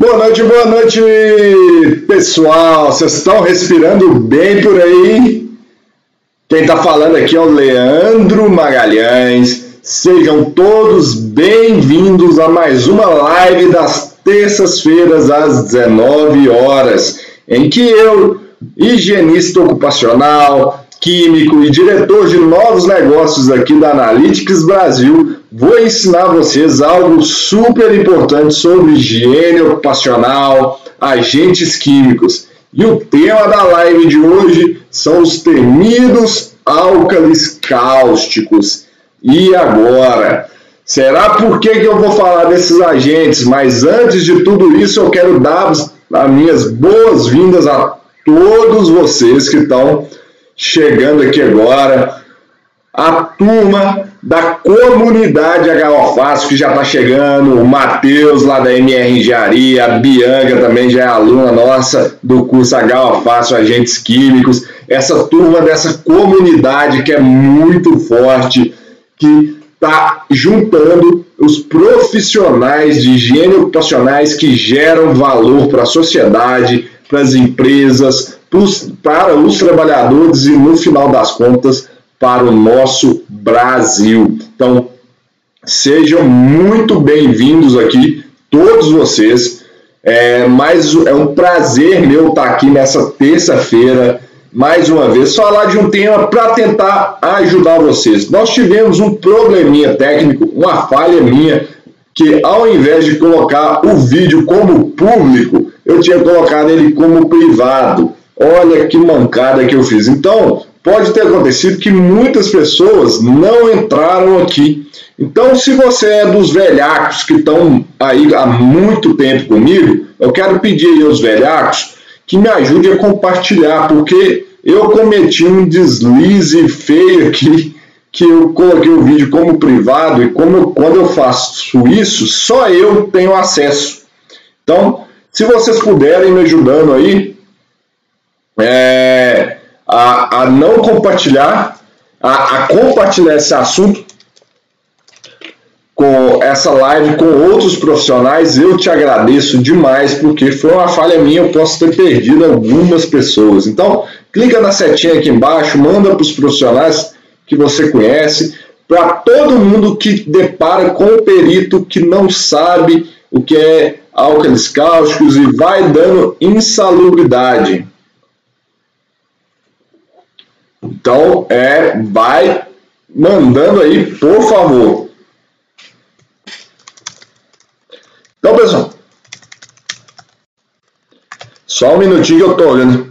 Boa noite, boa noite, pessoal. Vocês estão respirando bem por aí? Quem está falando aqui é o Leandro Magalhães. Sejam todos bem-vindos a mais uma live das terças-feiras às 19 horas, em que eu, higienista ocupacional, químico e diretor de novos negócios aqui da Analytics Brasil, vou ensinar vocês algo super importante sobre higiene ocupacional, agentes químicos. E o tema da live de hoje são os temidos álcalis cáusticos. E agora? Será por que, que eu vou falar desses agentes? Mas antes de tudo isso, eu quero dar as minhas boas-vindas a todos vocês que estão chegando aqui agora. A turma da comunidade HO Fácil que já está chegando, o Matheus lá da MR Engenharia, a Bianca também já é aluna nossa do curso HO Fácil Agentes Químicos, essa turma dessa comunidade que é muito forte, que está juntando os profissionais de higiene ocupacionais que geram valor para a sociedade, para as empresas, para os trabalhadores e, no final das contas, para o nosso Brasil. Então, sejam muito bem-vindos aqui, todos vocês. É, mais, é um prazer meu estar aqui nessa terça-feira, mais uma vez, falar de um tema para tentar ajudar vocês. Nós tivemos um probleminha técnico, uma falha minha, que ao invés de colocar o vídeo como público, eu tinha colocado ele como privado. Olha que mancada que eu fiz. Então, pode ter acontecido que muitas pessoas não entraram aqui. Então, se você é dos velhacos que estão aí há muito tempo comigo, eu quero pedir aos velhacos que me ajudem a compartilhar, porque eu cometi um deslize feio aqui, que eu coloquei o vídeo como privado, e como eu, quando eu faço isso, só eu tenho acesso. Então, se vocês puderem me ajudando aí, é, a, a não compartilhar, a, a compartilhar esse assunto com essa live com outros profissionais, eu te agradeço demais, porque foi uma falha minha, eu posso ter perdido algumas pessoas. Então, clica na setinha aqui embaixo, manda para os profissionais que você conhece, para todo mundo que depara com o perito que não sabe o que é álcalis cáusticos e vai dando insalubridade. Então, é, vai mandando aí, por favor. Então, pessoal, só um minutinho que eu tô olhando.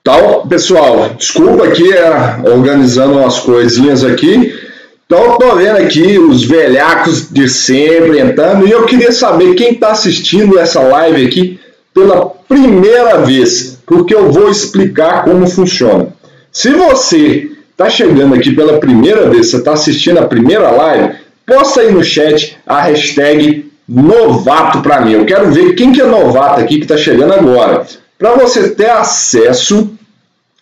Então, pessoal, desculpa aqui é, organizando umas coisinhas aqui. Então, estou vendo aqui os velhacos de sempre entrando e eu queria saber quem está assistindo essa live aqui pela primeira vez, porque eu vou explicar como funciona. Se você está chegando aqui pela primeira vez, você está assistindo a primeira live, posta aí no chat a hashtag novato para mim. Eu quero ver quem que é novato aqui que está chegando agora. Para você ter acesso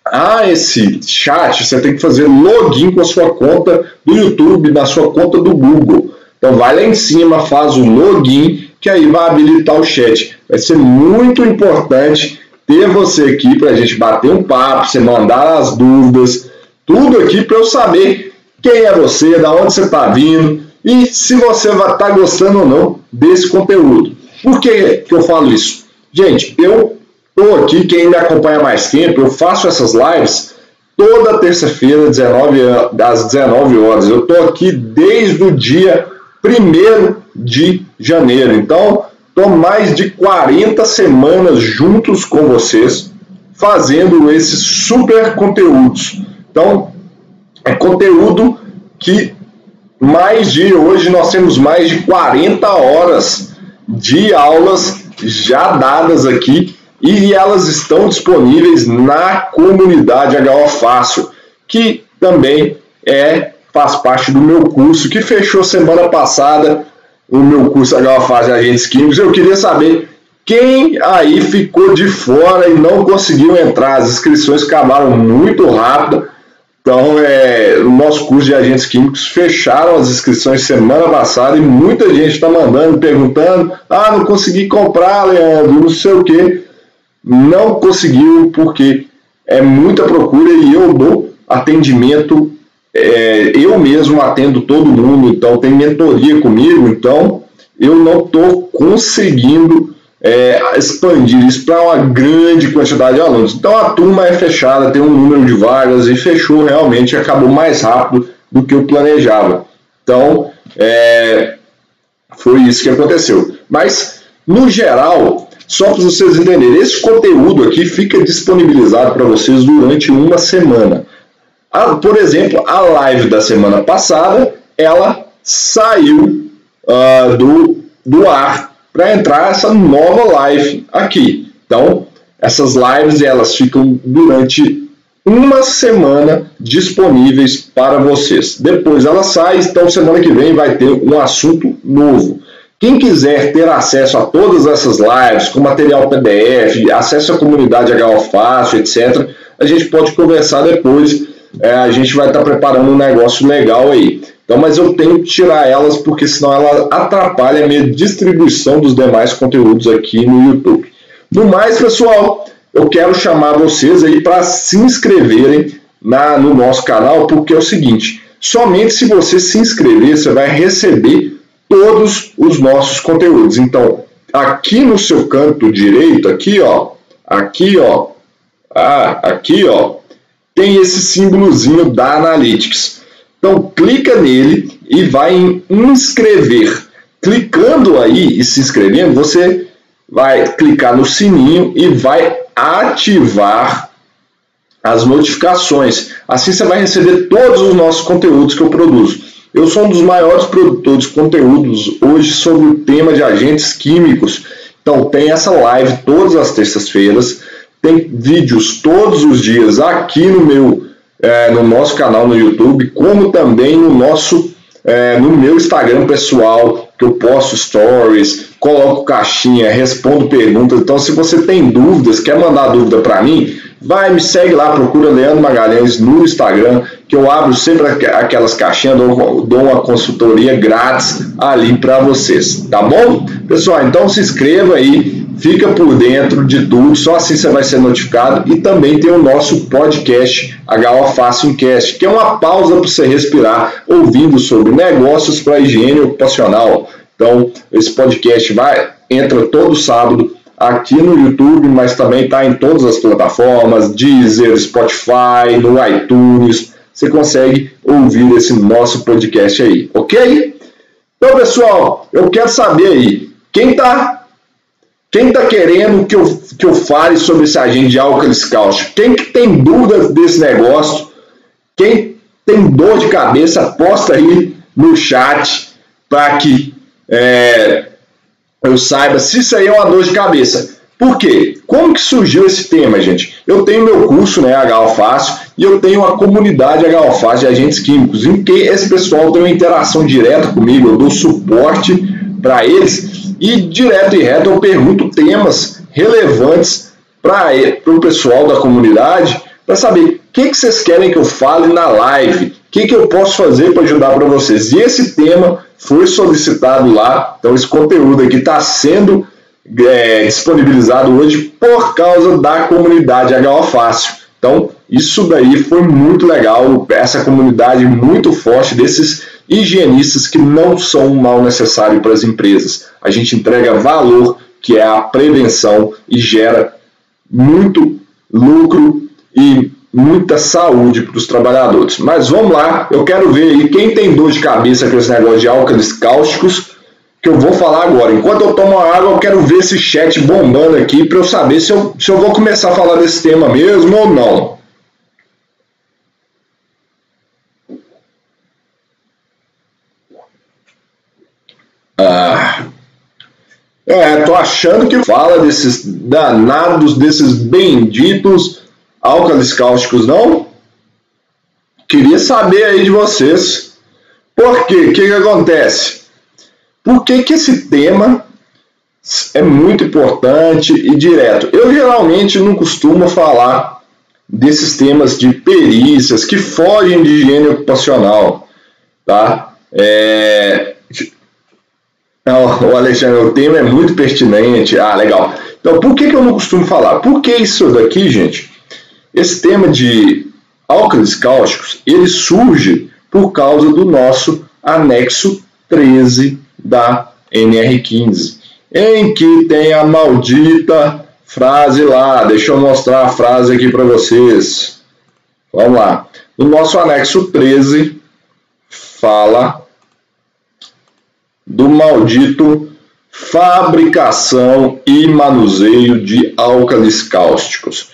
a esse chat, você tem que fazer login com a sua conta do YouTube, na sua conta do Google. Então vai lá em cima, faz o login, que aí vai habilitar o chat. Vai ser muito importante ter você aqui para a gente bater um papo, você mandar as dúvidas, tudo aqui para eu saber quem é você, da onde você está vindo e se você vai estar tá gostando ou não desse conteúdo. Por que, que eu falo isso? Gente, eu estou aqui, quem me acompanha mais tempo, eu faço essas lives toda terça-feira, 19, às 19 horas. Eu estou aqui desde o dia 1 de janeiro. Então, estou mais de 40 semanas juntos com vocês, fazendo esses super conteúdos. Então, é conteúdo que mais de hoje nós temos mais de 40 horas de aulas já dadas aqui e elas estão disponíveis na comunidade HO Fácil, que também é faz parte do meu curso, que fechou semana passada, o meu curso HO Fácil de Agentes Químicos. Eu queria saber quem aí ficou de fora e não conseguiu entrar. As inscrições acabaram muito rápido. Então, é, o nosso curso de agentes químicos fecharam as inscrições semana passada e muita gente está mandando, perguntando: ah, não consegui comprar, Leandro, não sei o que. Não conseguiu porque é muita procura e eu dou atendimento, é, eu mesmo atendo todo mundo, então tem mentoria comigo, então eu não estou conseguindo é, expandir isso para uma grande quantidade de alunos. Então a turma é fechada, tem um número de vagas e fechou realmente, acabou mais rápido do que eu planejava. Então é, foi isso que aconteceu. Mas no geral, só para vocês entenderem, esse conteúdo aqui fica disponibilizado para vocês durante uma semana. A, por exemplo, a live da semana passada, ela saiu uh, do, do ar para entrar essa nova live aqui. Então, essas lives elas ficam durante uma semana disponíveis para vocês. Depois ela sai, então semana que vem vai ter um assunto novo. Quem quiser ter acesso a todas essas lives, com material PDF, acesso à comunidade HO Fácil, etc., a gente pode conversar depois. É, a gente vai estar preparando um negócio legal aí. Então, mas eu tenho que tirar elas porque senão ela atrapalha a minha distribuição dos demais conteúdos aqui no YouTube. No mais, pessoal, eu quero chamar vocês aí para se inscreverem na, no nosso canal, porque é o seguinte: somente se você se inscrever, você vai receber todos os nossos conteúdos. Então, aqui no seu canto direito, aqui ó, aqui ó, ah, aqui ó, tem esse símbolozinho da Analytics. Então clica nele e vai em inscrever. Clicando aí e se inscrevendo, você vai clicar no sininho e vai ativar as notificações. Assim você vai receber todos os nossos conteúdos que eu produzo. Eu sou um dos maiores produtores de conteúdos hoje sobre o tema de agentes químicos. Então tem essa live todas as terças-feiras, tem vídeos todos os dias aqui no meu é, no nosso canal no YouTube, como também no nosso é, no meu Instagram pessoal, que eu posto stories, coloco caixinha, respondo perguntas. Então, se você tem dúvidas, quer mandar dúvida para mim, vai, me segue lá, procura Leandro Magalhães no Instagram, que eu abro sempre aquelas caixinhas, dou, dou uma consultoria grátis ali para vocês, tá bom? Pessoal, então se inscreva aí, fica por dentro de tudo, só assim você vai ser notificado. E também tem o nosso podcast HO Fácil Incast, que é uma pausa para você respirar, ouvindo sobre negócios para higiene ocupacional. Então, esse podcast vai entra todo sábado aqui no YouTube, mas também está em todas as plataformas, Deezer, Spotify, no iTunes. Você consegue ouvir esse nosso podcast aí, ok? Então, pessoal, eu quero saber aí, quem está quem está querendo que eu, que eu fale sobre esse agente de álcalis cáusticos? Quem que tem dúvidas desse negócio? Quem tem dor de cabeça, posta aí no chat para que é, eu saiba se isso aí é uma dor de cabeça. Por quê? Como que surgiu esse tema, gente? Eu tenho meu curso, né, HO Fácil, e eu tenho uma comunidade HO Fácil de agentes químicos, em que esse pessoal tem uma interação direta comigo, eu dou suporte para eles e direto e reto eu pergunto temas relevantes para o pessoal da comunidade para saber o que, que vocês querem que eu fale na live, o que, que eu posso fazer para ajudar para vocês. E esse tema foi solicitado lá, então esse conteúdo aqui está sendo é, disponibilizado hoje por causa da comunidade HO Fácil. Então, isso daí foi muito legal, essa comunidade muito forte desses higienistas que não são um mal necessário para as empresas. A gente entrega valor, que é a prevenção, e gera muito lucro e muita saúde para os trabalhadores. Mas vamos lá, eu quero ver aí quem tem dor de cabeça com esse negócio de álcalis cáusticos, que eu vou falar agora. Enquanto eu tomo água, eu quero ver esse chat bombando aqui para eu saber se eu, se eu vou começar a falar desse tema mesmo ou não. Ah, é, tô achando que fala desses danados, desses benditos álcalis cáusticos, não? Queria saber aí de vocês. Por quê? O que, que acontece? Por que, que esse tema é muito importante e direto? Eu geralmente não costumo falar desses temas de perícias que fogem de higiene ocupacional, tá? É... O Alexandre, o tema é muito pertinente. Ah, legal. Então, por que, que eu não costumo falar? Porque isso daqui, gente, esse tema de álcalis cáusticos, ele surge por causa do nosso anexo 13 da NR15, em que tem a maldita frase lá. Deixa eu mostrar a frase aqui para vocês. Vamos lá. No nosso anexo 13 fala do maldito fabricação e manuseio de álcalis cáusticos.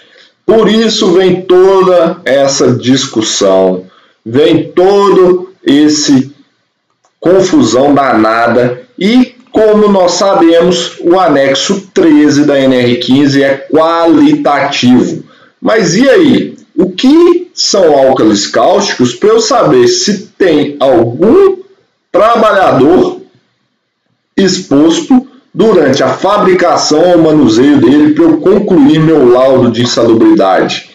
Por isso vem toda essa discussão, vem todo esse confusão danada e como nós sabemos, o anexo 13 da NR15 é qualitativo. Mas e aí? O que são álcalis cáusticos para eu saber se tem algum trabalhador exposto durante a fabricação ou manuseio dele para eu concluir meu laudo de insalubridade.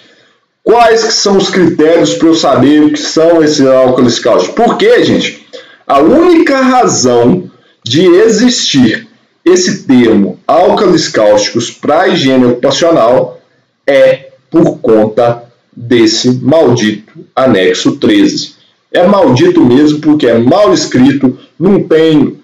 Quais que são os critérios para eu saber o que são esses álcools cáusticos? Porque, gente, a única razão de existir esse termo álcalis cáusticos para higiene ocupacional é por conta desse maldito anexo 13. É maldito mesmo porque é mal escrito, não tem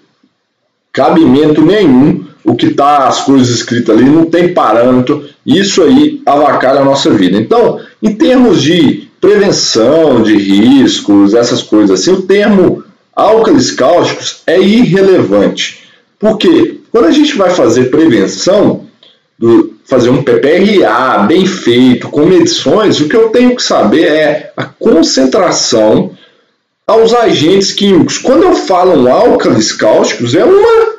cabimento nenhum o que está as coisas escritas ali, não tem parâmetro, isso aí avacalha a nossa vida. Então, em termos de prevenção de riscos, essas coisas assim, o termo álcalis cáusticos é irrelevante. Porque quando a gente vai fazer prevenção, fazer um PPRA bem feito, com medições, o que eu tenho que saber é a concentração aos agentes químicos. Quando eu falo álcalis cáusticos, é uma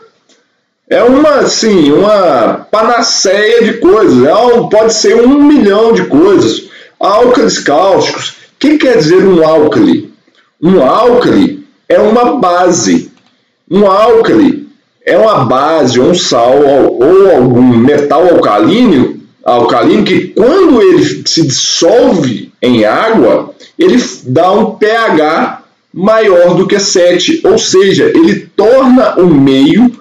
é uma assim, uma panaceia de coisas. É, pode ser um milhão de coisas. Álcalis cáusticos. O que quer dizer um álcali? Um álcali é uma base. Um álcali é uma base, um sal ou algum metal alcalino, alcalino que quando ele se dissolve em água, ele dá um pH maior do que 7, ou seja, ele torna o meio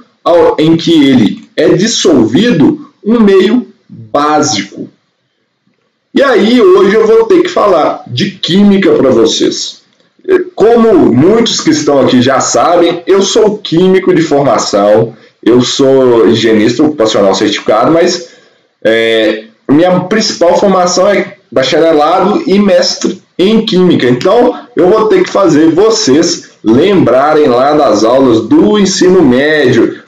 em que ele é dissolvido um meio básico. E aí hoje eu vou ter que falar de química para vocês. Como muitos que estão aqui já sabem, eu sou químico de formação, eu sou higienista ocupacional certificado, mas é, minha principal formação é bacharelado e mestre em Química. Então, eu vou ter que fazer vocês lembrarem lá das aulas do ensino médio.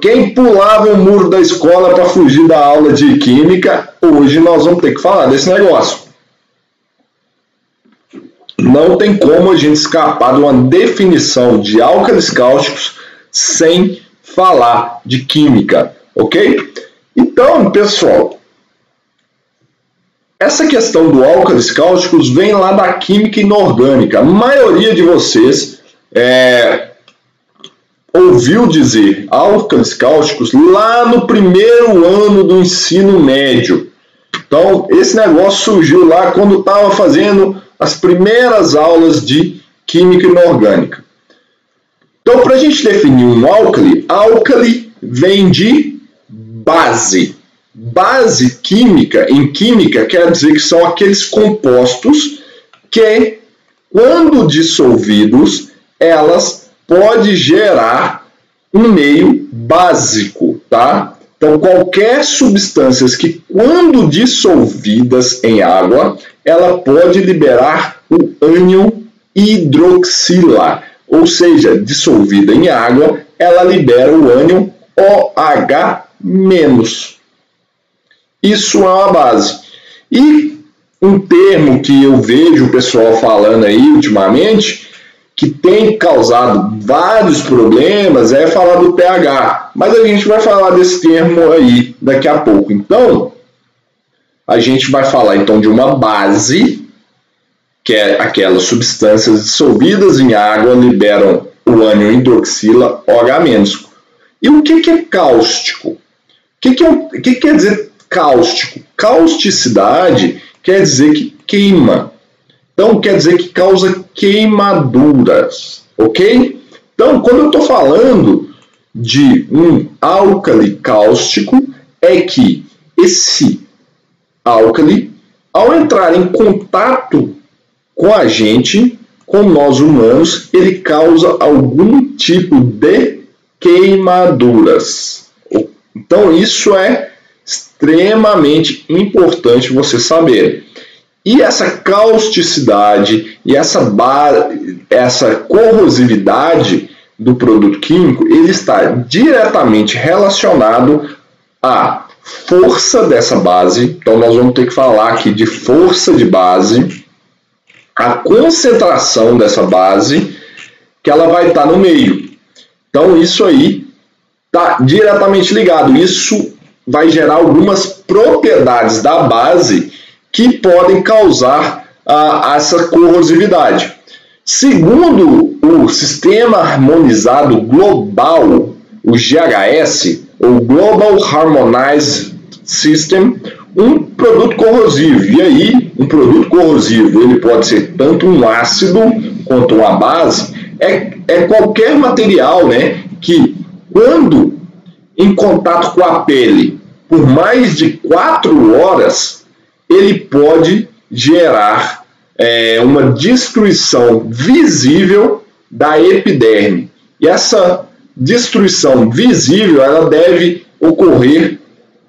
Quem pulava o muro da escola para fugir da aula de Química, hoje nós vamos ter que falar desse negócio. Não tem como a gente escapar de uma definição de álcalis cáusticos sem falar de química, ok? Então, pessoal, essa questão do álcalis cáusticos vem lá da química inorgânica. A maioria de vocês é, ouviu dizer álcalis cáusticos lá no primeiro ano do ensino médio. Então, esse negócio surgiu lá quando estava fazendo as primeiras aulas de química inorgânica. Então, para a gente definir um álcali, álcali vem de base. Base química, em química, quer dizer que são aqueles compostos que, quando dissolvidos, elas podem gerar um meio básico, tá? Então, qualquer substância que, quando dissolvidas em água, ela pode liberar o ânion hidroxila, ou seja, dissolvida em água, ela libera o ânion OH-. Isso é uma base. E um termo que eu vejo o pessoal falando aí ultimamente, que tem causado vários problemas, é falar do pH. Mas a gente vai falar desse termo aí daqui a pouco. Então, a gente vai falar então de uma base, que é aquelas substâncias dissolvidas em água liberam o ânion hidroxila OH-. E o que, é cáustico? O que, é, o que quer dizer cáustico. Causticidade quer dizer que queima. Então, quer dizer que causa queimaduras, ok? Então, quando eu estou falando de um álcali cáustico, é que esse álcali, ao entrar em contato com a gente, com nós humanos, ele causa algum tipo de queimaduras. Então, isso é extremamente importante você saber. E essa causticidade e essa, essa corrosividade do produto químico, ele está diretamente relacionado à força dessa base. Então nós vamos ter que falar aqui de força de base, a concentração dessa base, que ela vai estar no meio. Então isso aí está diretamente ligado. Isso vai gerar algumas propriedades da base que podem causar ah, essa corrosividade. Segundo o Sistema Harmonizado Global, o GHS, o Global Harmonized System, um produto corrosivo. E aí, um produto corrosivo, ele pode ser tanto um ácido quanto uma base, é, é qualquer material né, que, quando em contato com a pele por mais de 4 horas, ele pode gerar é, uma destruição visível da epiderme. E essa destruição visível ela deve ocorrer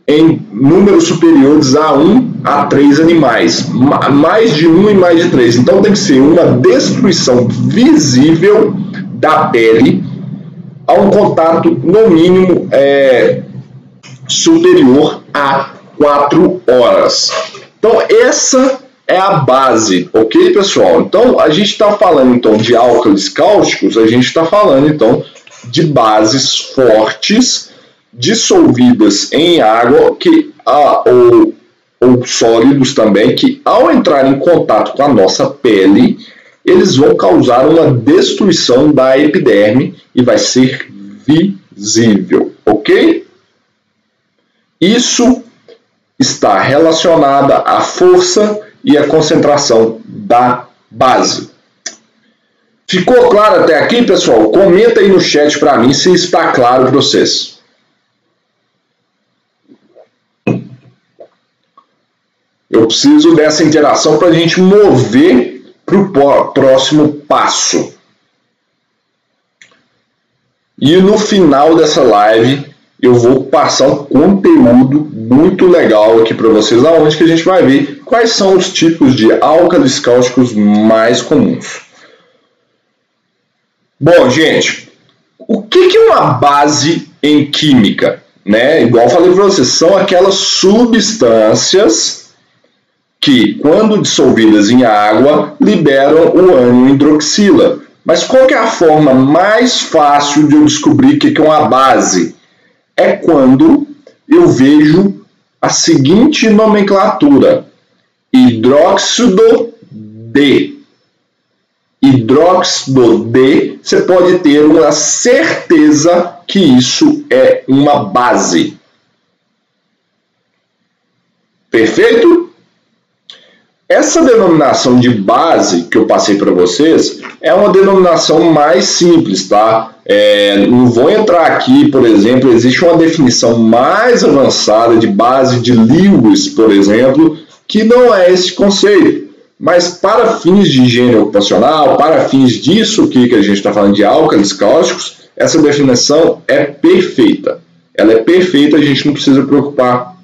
em números superiores a 1 a 3 animais, mais de 1 e mais de 3. Então tem que ser uma destruição visível da pele a um contato no mínimo é, superior a 4 horas. Então essa é a base, ok, pessoal? Então, a gente está falando então de álcalis cáusticos, a gente está falando então de bases fortes dissolvidas em água que ah, ou, ou sólidos também que ao entrar em contato com a nossa pele eles vão causar uma destruição da epiderme e vai ser visível, ok? Isso está relacionada à força e a concentração da base. Ficou claro até aqui, pessoal? Comenta aí no chat para mim se está claro para vocês. Eu preciso dessa interação para a gente mover para o próximo passo. E no final dessa live eu vou passar um conteúdo muito legal aqui para vocês, aonde que a gente vai ver quais são os tipos de álcalis cáusticos mais comuns. Bom, gente, o que, que é uma base em química? Né? Igual falei para vocês, são aquelas substâncias que, quando dissolvidas em água, liberam o ânion hidroxila. Mas qual é a forma mais fácil de eu descobrir o que, é uma base? é quando eu vejo a seguinte nomenclatura: hidróxido de. Hidróxido de, você pode ter uma certeza que isso é uma base. Perfeito? Essa denominação de base que eu passei para vocês é uma denominação mais simples, tá? É, não vou entrar aqui, por exemplo, existe uma definição mais avançada de base de Lewis, por exemplo, que não é esse conceito. Mas para fins de higiene ocupacional, para fins disso que, a gente está falando de álcalis cáusticos, essa definição é perfeita. Ela é perfeita, a gente não precisa preocupar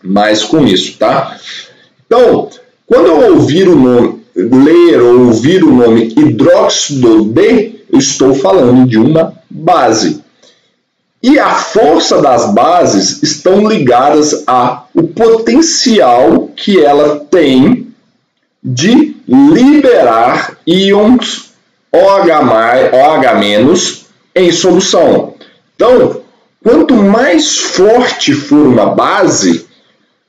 mais com isso, tá? Então, quando eu ouvir o nome, ler ou ouvir o nome hidróxido de eu estou falando de uma base. E a força das bases estão ligadas ao potencial que ela tem de liberar íons OH+, OH- em solução. Então, quanto mais forte for uma base,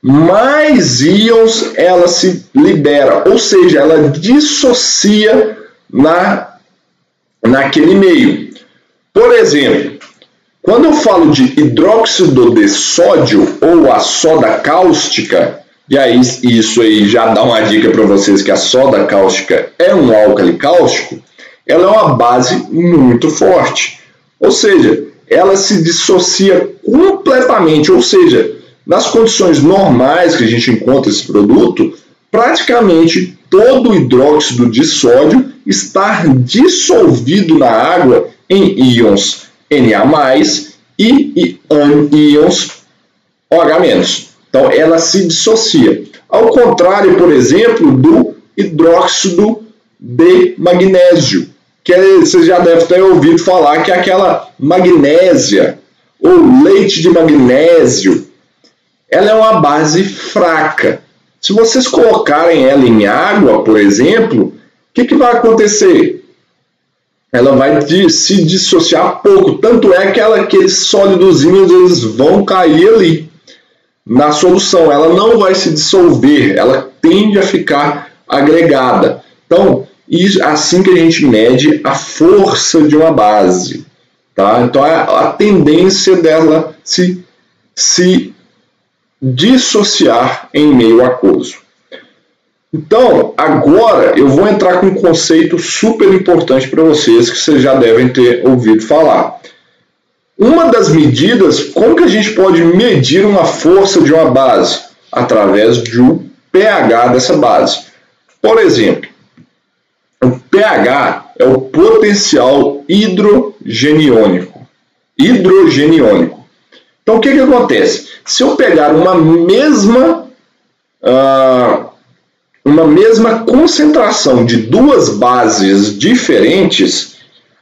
mais íons ela se libera, ou seja, ela dissocia na naquele meio. Por exemplo, quando eu falo de hidróxido de sódio ou a soda cáustica, E aí, isso aí já dá uma dica para vocês que a soda cáustica é um álcali cáustico. Ela é uma base muito forte. Ou seja, ela se dissocia completamente. Ou seja, nas condições normais que a gente encontra esse produto, praticamente todo o hidróxido de sódio está dissolvido na água em íons Na+, e íons OH-. Então, ela se dissocia. Ao contrário, por exemplo, do hidróxido de magnésio, que é, você já deve ter ouvido falar que é aquela magnésia ou leite de magnésio. Ela é uma base fraca. Se vocês colocarem ela em água, por exemplo, o que, que vai acontecer? Ela vai se dissociar pouco. Tanto é que ela, aqueles sólidozinhos eles vão cair ali na solução, ela não vai se dissolver, ela tende a ficar agregada. Então, isso, assim que a gente mede a força de uma base. Tá? Então, a, a tendência dela se, se dissociar em meio aquoso. Então, agora eu vou entrar com um conceito super importante para vocês que vocês já devem ter ouvido falar. Uma das medidas, como que a gente pode medir uma força de uma base? Através do pH dessa base. Por exemplo, o pH é o potencial hidrogeniônico. Hidrogeniônico. Então, o que, que acontece? Se eu pegar uma mesma, uh, uma mesma concentração de duas bases diferentes,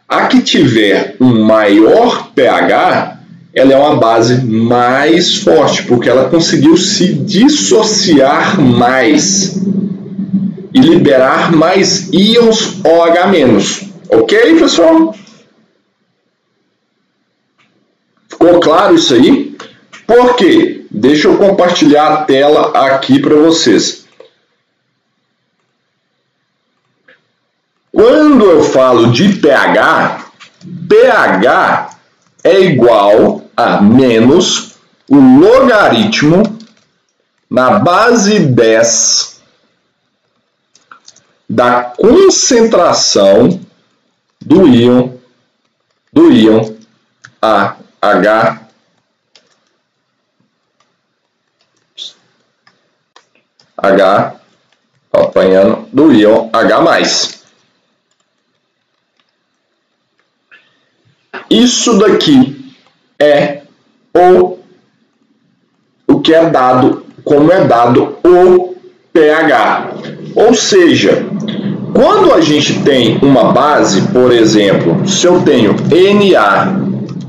a que tiver um maior pH, ela é uma base mais forte, porque ela conseguiu se dissociar mais e liberar mais íons OH-. Ok, pessoal? Ficou claro isso aí? Por quê? Deixa eu compartilhar a tela aqui para vocês. Quando eu falo de pH, pH é igual a menos o logaritmo na base 10 da concentração do íon do íon AH H apanhando do íon H+. Isso daqui é o, o que é dado, como é dado o pH. Ou seja, quando a gente tem uma base, por exemplo, se eu tenho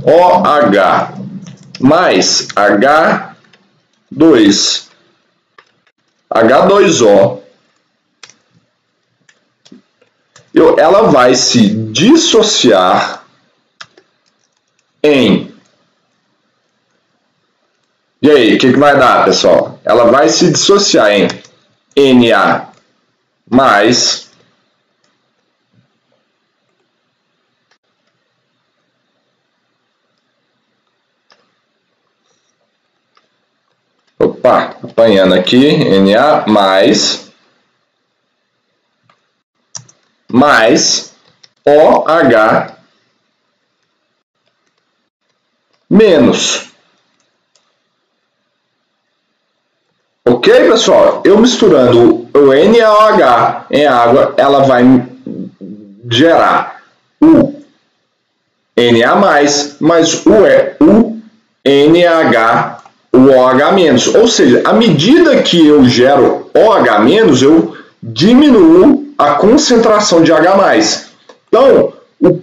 NaOH mais H2, H2O, eu, ela vai se dissociar em. E aí, o que, que vai dar, pessoal? Ela vai se dissociar em Na mais Opa, apanhando aqui, Na mais mais OH menos. Ok, pessoal? Eu misturando o NaOH em água, ela vai gerar o Na+, mais o, é o NH, o OH-. Ou seja, à medida que eu gero OH-, eu diminuo a concentração de H+. Então, o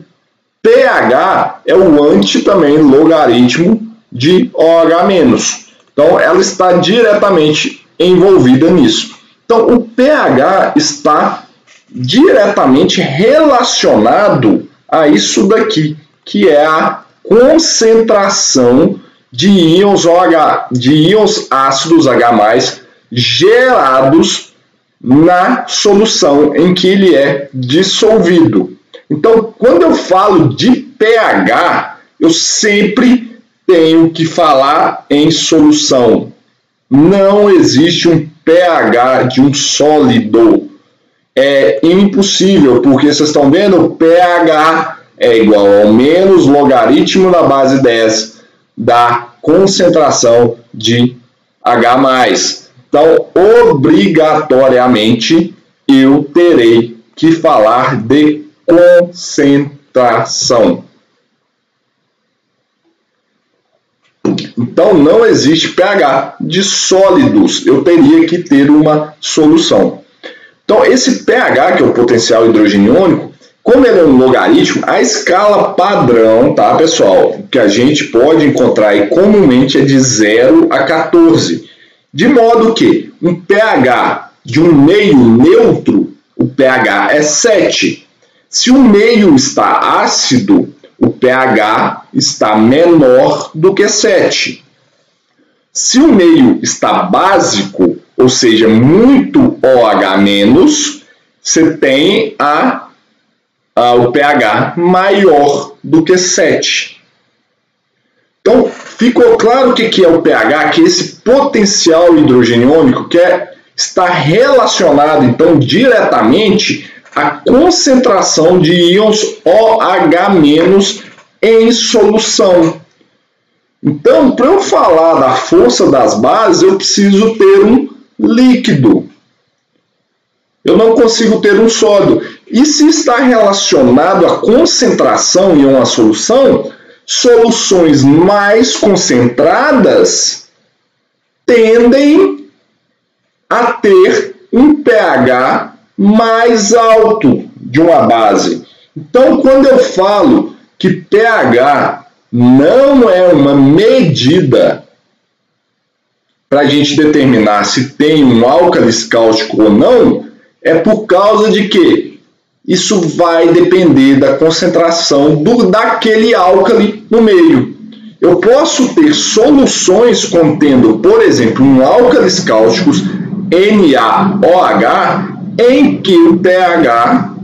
pH é o anti também logaritmo de OH-. Então, ela está diretamente envolvida nisso. Então, o pH está diretamente relacionado a isso daqui, que é a concentração de íons OH, de íons ácidos H+, gerados na solução em que ele é dissolvido. Então, quando eu falo de pH, eu sempre tenho que falar em solução. Não existe um pH de um sólido? É impossível, porque vocês estão vendo, pH é igual ao menos logaritmo na base 10 da concentração de H+. Então, obrigatoriamente, eu terei que falar de concentração. Então não existe pH de sólidos, eu teria que ter uma solução. Então esse pH, que é o potencial hidrogeniônico, como ele é um logaritmo, a escala padrão, tá pessoal, que a gente pode encontrar aí comumente é de 0 a 14. De modo que um pH de um meio neutro, o pH é 7. Se o meio está ácido, o pH está menor do que 7. Se o meio está básico, ou seja, muito OH-, você tem a, o pH maior do que 7. Então, ficou claro o que, que é o pH, que esse potencial hidrogeniônico que é, está relacionado, então, diretamente a concentração de íons OH- em solução. Então, para eu falar da força das bases, eu preciso ter um líquido. Eu não consigo ter um sólido. E se está relacionado à concentração em uma solução, soluções mais concentradas tendem a ter um pH mais alto de uma base. Então, quando eu falo que pH não é uma medida para a gente determinar se tem um álcalis cáustico ou não, é por causa de que isso vai depender da concentração do, daquele álcali no meio. Eu posso ter soluções contendo, por exemplo, um álcalis cáusticos NaOH em que o pH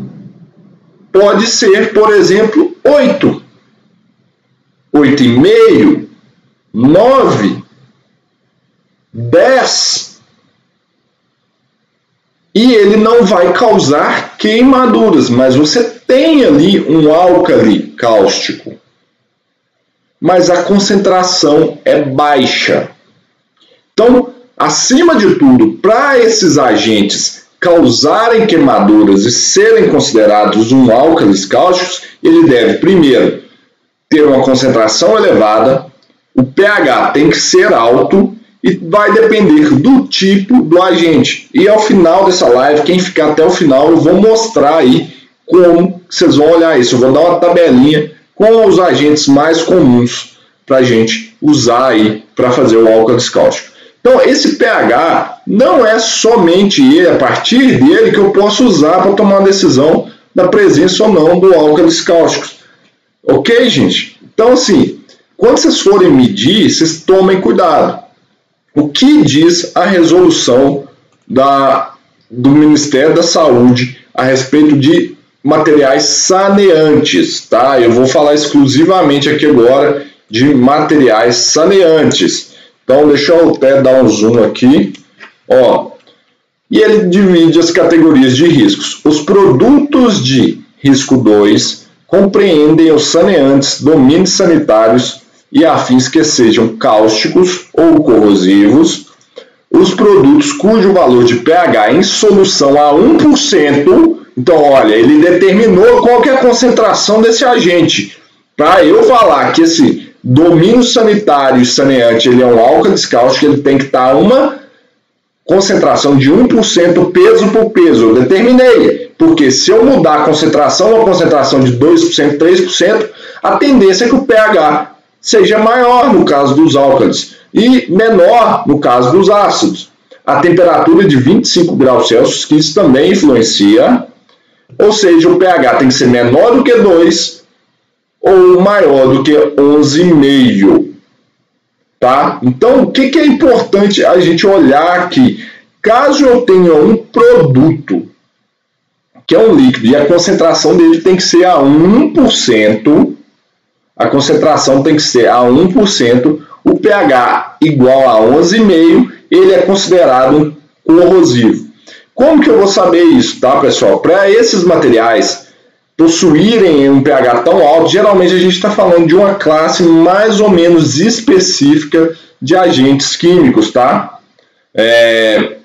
pode ser, por exemplo, 8, 8,5, 9, 10. E ele não vai causar queimaduras, mas você tem ali um álcali cáustico. Mas a concentração é baixa. Então, acima de tudo, para esses agentes causarem queimaduras e serem considerados um álcalis cáusticos, ele deve, primeiro, ter uma concentração elevada, o pH tem que ser alto e vai depender do tipo do agente. E ao final dessa live, quem ficar até o final, eu vou mostrar aí como vocês vão olhar isso. Eu vou dar uma tabelinha com os agentes mais comuns para a gente usar aí para fazer o álcalis cáustico. Então, esse pH não é somente ele, a partir dele, que eu posso usar para tomar uma decisão da presença ou não do álcalis cáusticos. Ok, gente? Então, assim, quando vocês forem medir, vocês tomem cuidado. O que diz a resolução da, do Ministério da Saúde a respeito de materiais saneantes, tá? Eu vou falar exclusivamente aqui agora de materiais saneantes. Então, deixa eu até dar um zoom aqui. Ó, e ele divide as categorias de riscos. Os produtos de risco 2 compreendem os saneantes, domínios sanitários e afins que sejam cáusticos ou corrosivos, os produtos cujo valor de pH em solução a 1%, então olha, ele determinou qual é a concentração desse agente. Para eu falar que esse domínio sanitário e saneante ele é um álcool cáustico, ele tem que estar uma concentração de 1% peso por peso. Eu determinei, porque se eu mudar a concentração, uma concentração de 2%, 3%, a tendência é que o pH seja maior no caso dos álcalis e menor no caso dos ácidos. A temperatura de 25 graus Celsius, que isso também influencia, ou seja, o pH tem que ser menor do que 2 ou maior do que 11,5 Tá? Então, o que, que é importante a gente olhar aqui? Caso eu tenha um produto que é um líquido e a concentração dele tem que ser a 1%, a concentração tem que ser a 1%, o pH igual a 11,5, ele é considerado corrosivo. Como que eu vou saber isso, tá, pessoal? Para esses materiais possuírem um pH tão alto, geralmente a gente está falando de uma classe mais ou menos específica de agentes químicos, tá? É,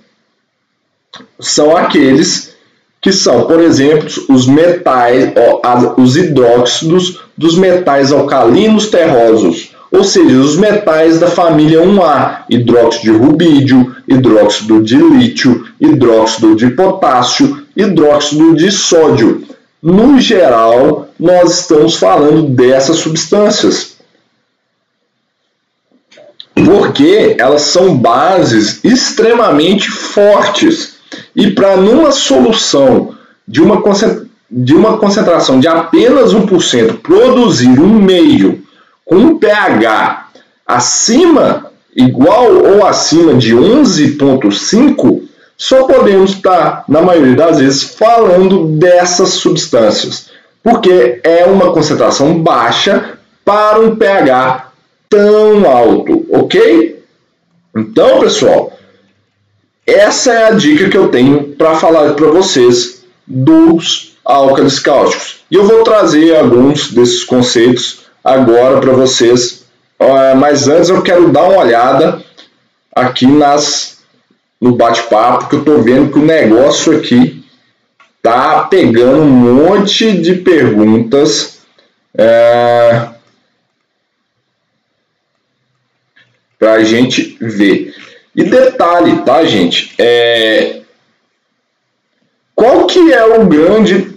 são aqueles que são, por exemplo, os metais, os hidróxidos dos metais alcalinos terrosos, ou seja, os metais da família 1A, hidróxido de rubídio, hidróxido de lítio, hidróxido de potássio, hidróxido de sódio. No geral, nós estamos falando dessas substâncias. Porque elas são bases extremamente fortes. E para numa solução de uma, de uma concentração de apenas 1% produzir um meio com um pH acima, igual ou acima de 11,5, só podemos estar, na maioria das vezes, falando dessas substâncias, porque é uma concentração baixa para um pH tão alto, ok? Então, pessoal, essa é a dica que eu tenho para falar para vocês dos álcalis cáusticos. E eu vou trazer alguns desses conceitos agora para vocês. Mas antes eu quero dar uma olhada aqui nas no bate-papo, que eu estou vendo que o negócio aqui tá pegando um monte de perguntas. É, para a gente ver. E detalhe, tá, gente? É, qual que é o grande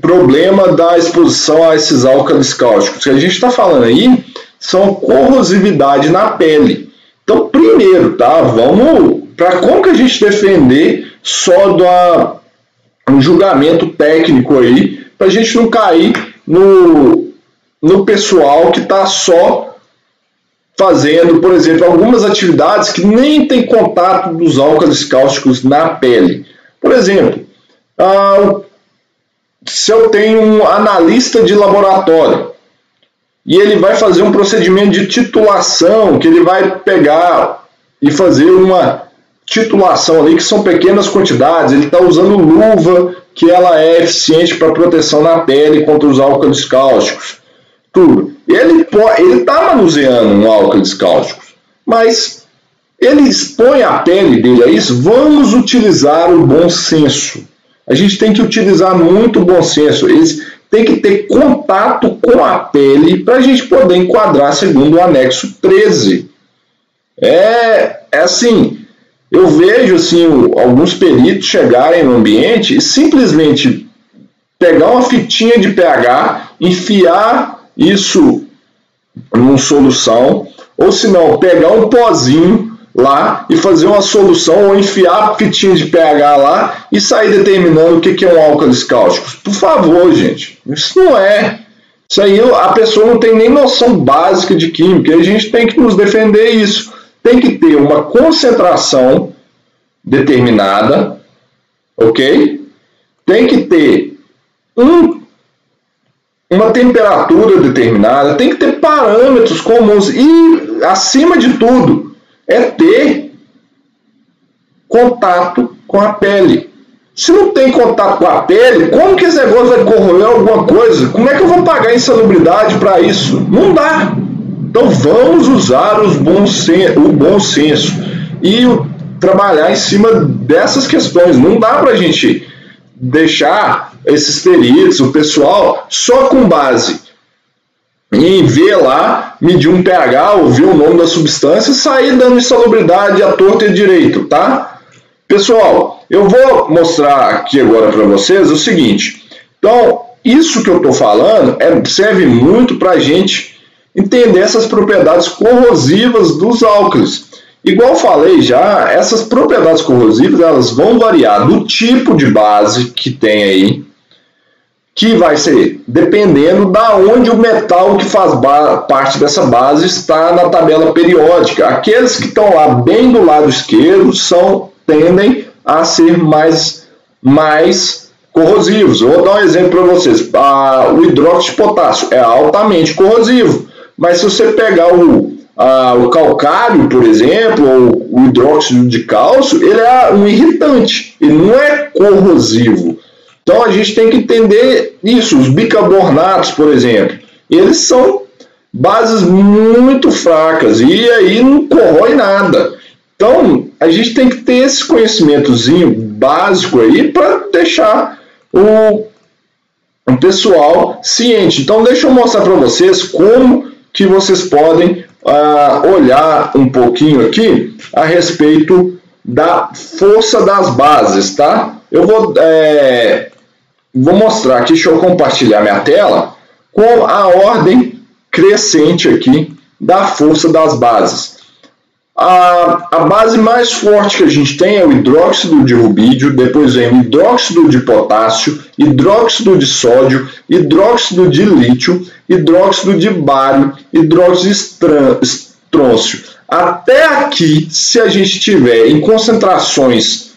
problema da exposição a esses álcalis cáusticos? que a gente está falando aí são corrosividade na pele. Então, primeiro, tá? Vamos para como que a gente defender só do um julgamento técnico aí, para a gente não cair no, no pessoal que está só fazendo, por exemplo, algumas atividades que nem tem contato dos álcalis cáusticos na pele. Por exemplo, ah, se eu tenho um analista de laboratório e ele vai fazer um procedimento de titulação, que ele vai pegar e fazer uma titulação ali, que são pequenas quantidades, ele está usando luva, que ela é eficiente para proteção na pele contra os álcalis cáusticos, tudo. Ele está manuseando um álcalis cáusticos, mas ele expõe a pele dele a isso, vamos utilizar o bom senso. A gente tem que utilizar muito o bom senso. Eles têm que ter contato com a pele para a gente poder enquadrar segundo o anexo 13. É, é assim, eu vejo assim alguns peritos chegarem no ambiente e simplesmente pegar uma fitinha de pH, enfiar isso numa solução, ou se não, pegar um pozinho lá e fazer uma solução ou enfiar fitinha de pH lá e sair determinando o que é um álcalis cáusticos. Por favor, gente, isso não é. Isso aí a pessoa não tem nem noção básica de química e a gente tem que nos defender isso. Tem que ter uma concentração determinada, ok? Tem que ter um, uma temperatura determinada, tem que ter parâmetros comuns e, acima de tudo, é ter contato com a pele. Se não tem contato com a pele, como que esse negócio vai corroer alguma coisa? Como é que eu vou pagar insalubridade para isso? Não dá. Então vamos usar os bons o bom senso e trabalhar em cima dessas questões. Não dá para a gente deixar esses peritos, o pessoal, só com base em ver lá, medir um pH, ouvir o nome da substância sair dando insalubridade à torta e direito, tá? Pessoal, eu vou mostrar aqui agora para vocês o seguinte. Então, isso que eu estou falando é, serve muito para a gente entender essas propriedades corrosivas dos álcalis. Igual falei já, essas propriedades corrosivas elas vão variar do tipo de base que tem aí, que vai ser dependendo da onde o metal que faz parte dessa base está na tabela periódica. Aqueles que estão lá bem do lado esquerdo são tendem a ser mais mais corrosivos. Eu vou dar um exemplo para vocês. Ah, o hidróxido de potássio é altamente corrosivo, mas se você pegar o ah, o calcário, por exemplo, ou o hidróxido de cálcio, ele é um irritante, ele não é corrosivo. Então a gente tem que entender isso. Os bicarbonatos, por exemplo, eles são bases muito fracas e aí não corrói nada. Então a gente tem que ter esse conhecimentozinho básico aí para deixar o, o pessoal ciente. Então deixa eu mostrar para vocês como que vocês podem uh, olhar um pouquinho aqui a respeito da força das bases, tá? Eu vou, é, vou mostrar aqui, deixa eu compartilhar minha tela, com a ordem crescente aqui da força das bases. A, a base mais forte que a gente tem é o hidróxido de rubídio, depois vem o hidróxido de potássio, hidróxido de sódio, hidróxido de lítio, hidróxido de bário, hidróxido de estrôncio. Até aqui, se a gente tiver em concentrações,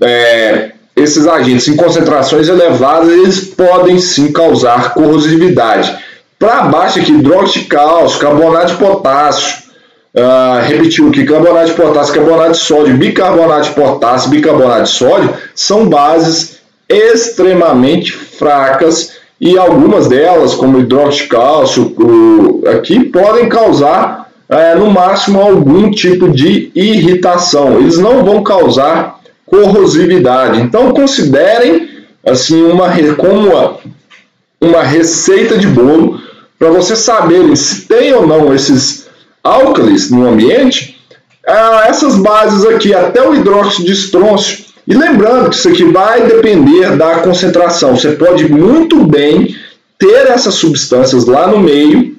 é, esses agentes em concentrações elevadas, eles podem sim causar corrosividade. Para baixo aqui, hidróxido de cálcio, carbonato de potássio, Uh, repetiu que carbonato de potássio, carbonato de sódio, bicarbonato de potássio, bicarbonato de sódio são bases extremamente fracas e algumas delas, como hidróxido de cálcio, o, aqui podem causar é, no máximo algum tipo de irritação. Eles não vão causar corrosividade. Então considerem assim uma como uma, uma receita de bolo para vocês saberem se tem ou não esses álcalis no ambiente, é, essas bases aqui, até o hidróxido de estrôncio. E lembrando que isso aqui vai depender da concentração. Você pode muito bem ter essas substâncias lá no meio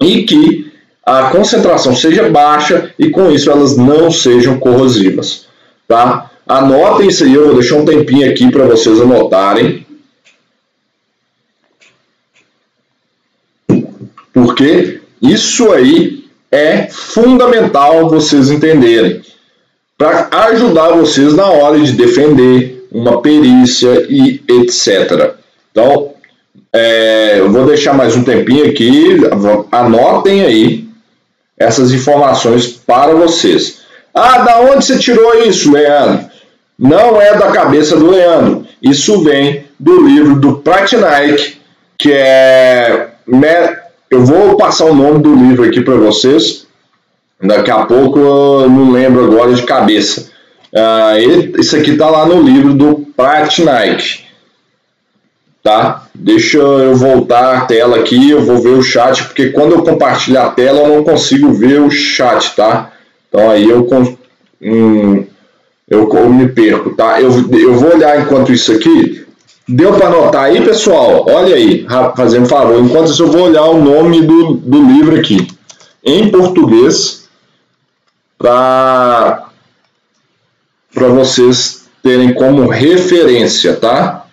e que a concentração seja baixa e com isso elas não sejam corrosivas. Tá? Anotem isso aí, eu vou deixar um tempinho aqui para vocês anotarem. Porque isso aí é fundamental vocês entenderem para ajudar vocês na hora de defender uma perícia e etc. Então, é, eu vou deixar mais um tempinho aqui, anotem aí essas informações para vocês. Ah, da onde você tirou isso, Leandro? Não é da cabeça do Leandro. Isso vem do livro do Pratinaik, que é eu vou passar o nome do livro aqui para vocês. Daqui a pouco eu não lembro agora de cabeça. Uh, ele, isso aqui está lá no livro do Pratnike. Tá? Deixa eu voltar a tela aqui, eu vou ver o chat, porque quando eu compartilho a tela eu não consigo ver o chat, tá? Então aí eu, hum, eu, eu me perco, tá? Eu, eu vou olhar enquanto isso aqui, Deu para anotar aí, pessoal? Olha aí, fazendo favor. Enquanto isso, eu vou olhar o nome do, do livro aqui em português para vocês terem como referência, tá?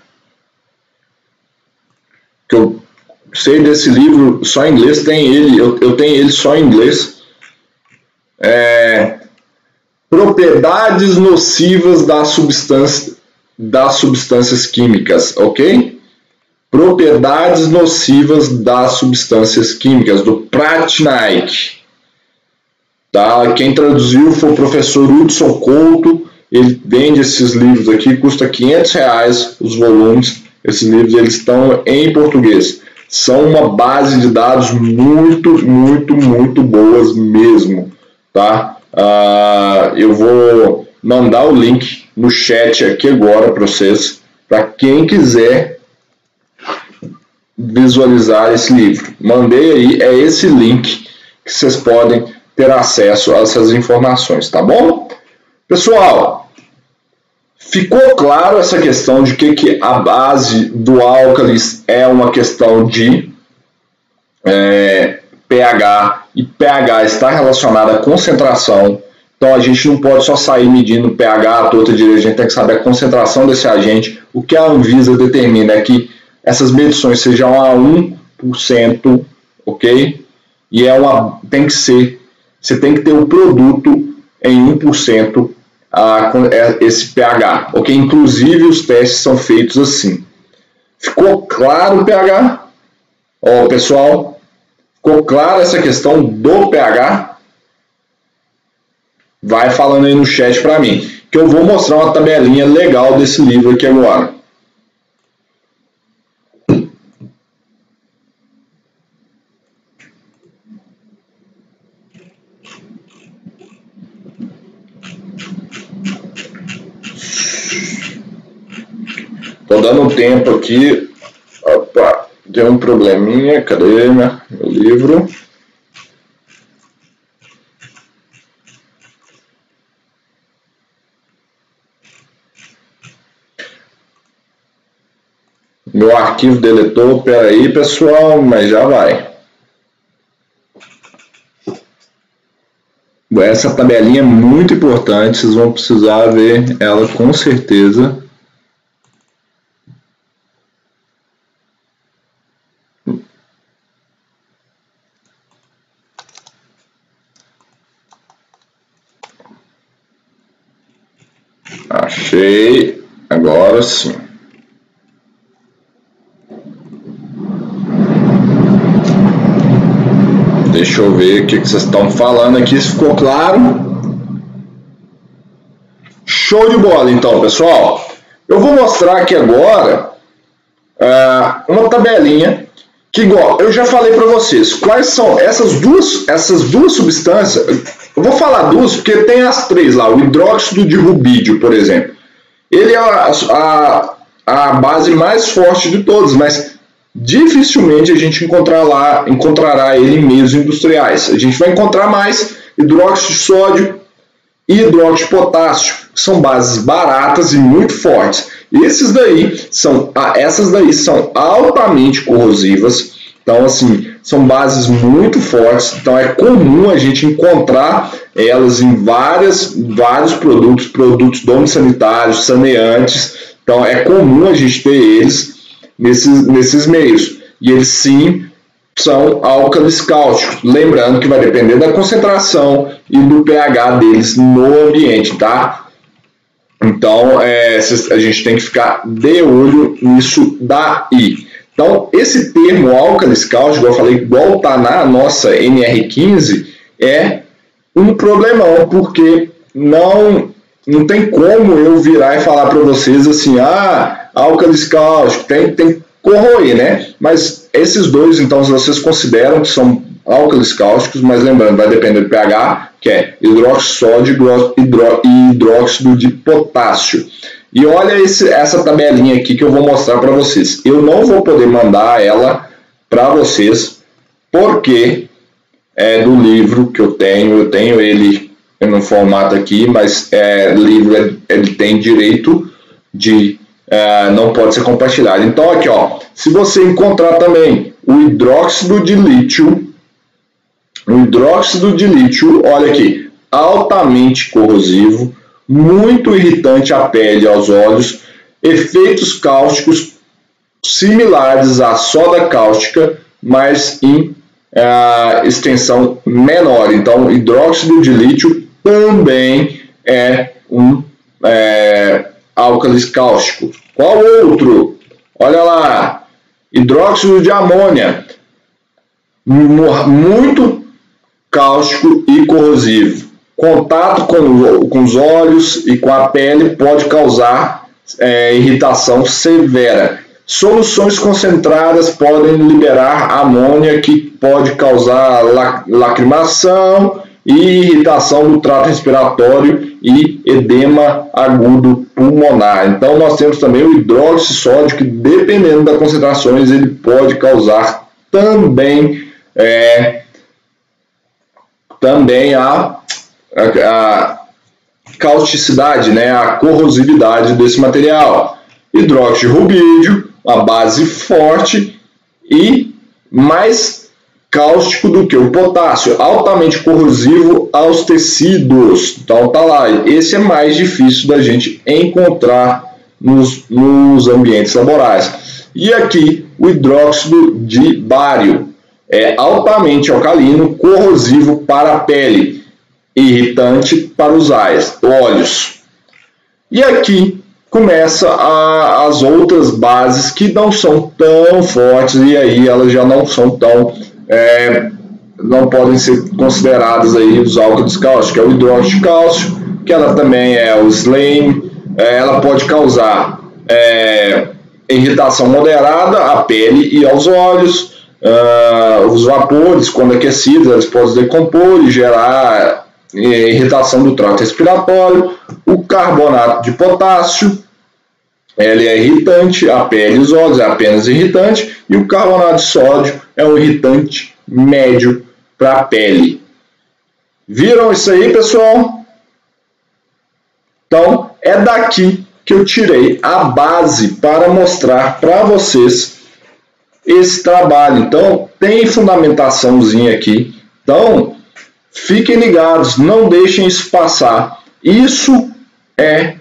Que eu sei desse livro só em inglês, tem ele, eu, eu tenho ele só em inglês. É, propriedades nocivas da substância das substâncias químicas, ok? Propriedades nocivas das substâncias químicas, do Pratnaik. Tá? Quem traduziu foi o professor Hudson Couto, ele vende esses livros aqui, custa 500 reais os volumes, esses livros eles estão em português. São uma base de dados muito, muito, muito boas mesmo, tá? Uh, eu vou mandar o link no chat aqui agora para vocês, para quem quiser visualizar esse livro. Mandei aí, é esse link que vocês podem ter acesso a essas informações, tá bom? Pessoal, ficou claro essa questão de que, que a base do álcalis é uma questão de é, pH e pH está relacionado à concentração então a gente não pode só sair medindo pH a torta direita, a gente tem que saber a concentração desse agente. O que a Anvisa determina é que essas medições sejam a 1%, ok? E é uma, tem que ser, você tem que ter o produto em 1% a, é, esse pH, ok? Inclusive os testes são feitos assim. Ficou claro o pH? Ó, pessoal, Ficou clara essa questão do pH? Vai falando aí no chat para mim, que eu vou mostrar uma tabelinha legal desse livro aqui agora. Tô dando um tempo aqui. Opa, deu um probleminha. Cadê meu livro? Meu arquivo deletou. Pera aí, pessoal, mas já vai. Essa tabelinha é muito importante, vocês vão precisar ver ela com certeza. Achei. Agora sim. Deixa eu ver o que vocês estão falando aqui, se ficou claro. Show de bola, então, pessoal. Eu vou mostrar aqui agora uh, uma tabelinha que, igual, eu já falei para vocês, quais são essas duas, essas duas substâncias. Eu vou falar duas porque tem as três lá, o hidróxido de rubídio, por exemplo. Ele é a, a, a base mais forte de todos, mas dificilmente a gente encontrar lá, encontrará ele em meios industriais. A gente vai encontrar mais hidróxido de sódio e hidróxido de potássio, que são bases baratas e muito fortes. Esses daí são, essas daí são altamente corrosivas, então assim são bases muito fortes, então é comum a gente encontrar elas em várias, vários produtos, produtos sanitários, saneantes, então é comum a gente ter eles nesses, nesses meios. E eles sim são álcalis cáusticos. Lembrando que vai depender da concentração e do pH deles no ambiente, tá? Então é, a gente tem que ficar de olho nisso daí. Então, esse termo álcalis cáusticos, eu falei, igual está na nossa NR15, é um problemão, porque não, não tem como eu virar e falar para vocês assim, ah, álcalis cáusticos, tem, tem corroer, né? Mas esses dois, então, vocês consideram que são álcalis cáusticos, mas lembrando, vai depender do pH, que é hidróxido de sódio e hidróxido de potássio. E olha esse, essa tabelinha aqui que eu vou mostrar para vocês. Eu não vou poder mandar ela para vocês, porque é do livro que eu tenho, eu tenho ele no formato aqui, mas é, livro ele tem direito de é, não pode ser compartilhado. Então aqui, ó, se você encontrar também o hidróxido de lítio, o hidróxido de lítio, olha aqui, altamente corrosivo, muito irritante à pele e aos olhos, efeitos cáusticos similares à soda cáustica, mas em uh, extensão menor. Então, hidróxido de lítio também é um é, álcalis cáustico. Qual outro? Olha lá, hidróxido de amônia, muito cáustico e corrosivo. Contato com, com os olhos e com a pele pode causar é, irritação severa. Soluções concentradas podem liberar amônia que pode causar lacrimação e irritação do trato respiratório e edema agudo pulmonar. Então nós temos também o hidróxido sódio que dependendo das concentrações ele pode causar também é, também a, a, a causticidade, né, a corrosividade desse material. Hidróxido de rubídio, uma base forte e mais cáustico do que o potássio, altamente corrosivo aos tecidos. Então tá lá, esse é mais difícil da gente encontrar nos, nos ambientes laborais. E aqui o hidróxido de bário é altamente alcalino, corrosivo para a pele, irritante para os olhos. E aqui começa a, as outras bases que não são tão fortes e aí elas já não são tão é, não podem ser considerados aí os álcalis cáusticos, que é o hidróxido de cálcio, que ela também é o slime, é, ela pode causar é, irritação moderada à pele e aos olhos, uh, os vapores, quando aquecidos, eles podem decompor e gerar é, irritação do trato respiratório, o carbonato de potássio, ele é irritante, a pele e os olhos é apenas irritante, e o carbonato de sódio é um irritante médio para a pele. Viram isso aí, pessoal? Então, é daqui que eu tirei a base para mostrar para vocês esse trabalho. Então, tem fundamentaçãozinha aqui. Então, fiquem ligados, não deixem isso passar. Isso é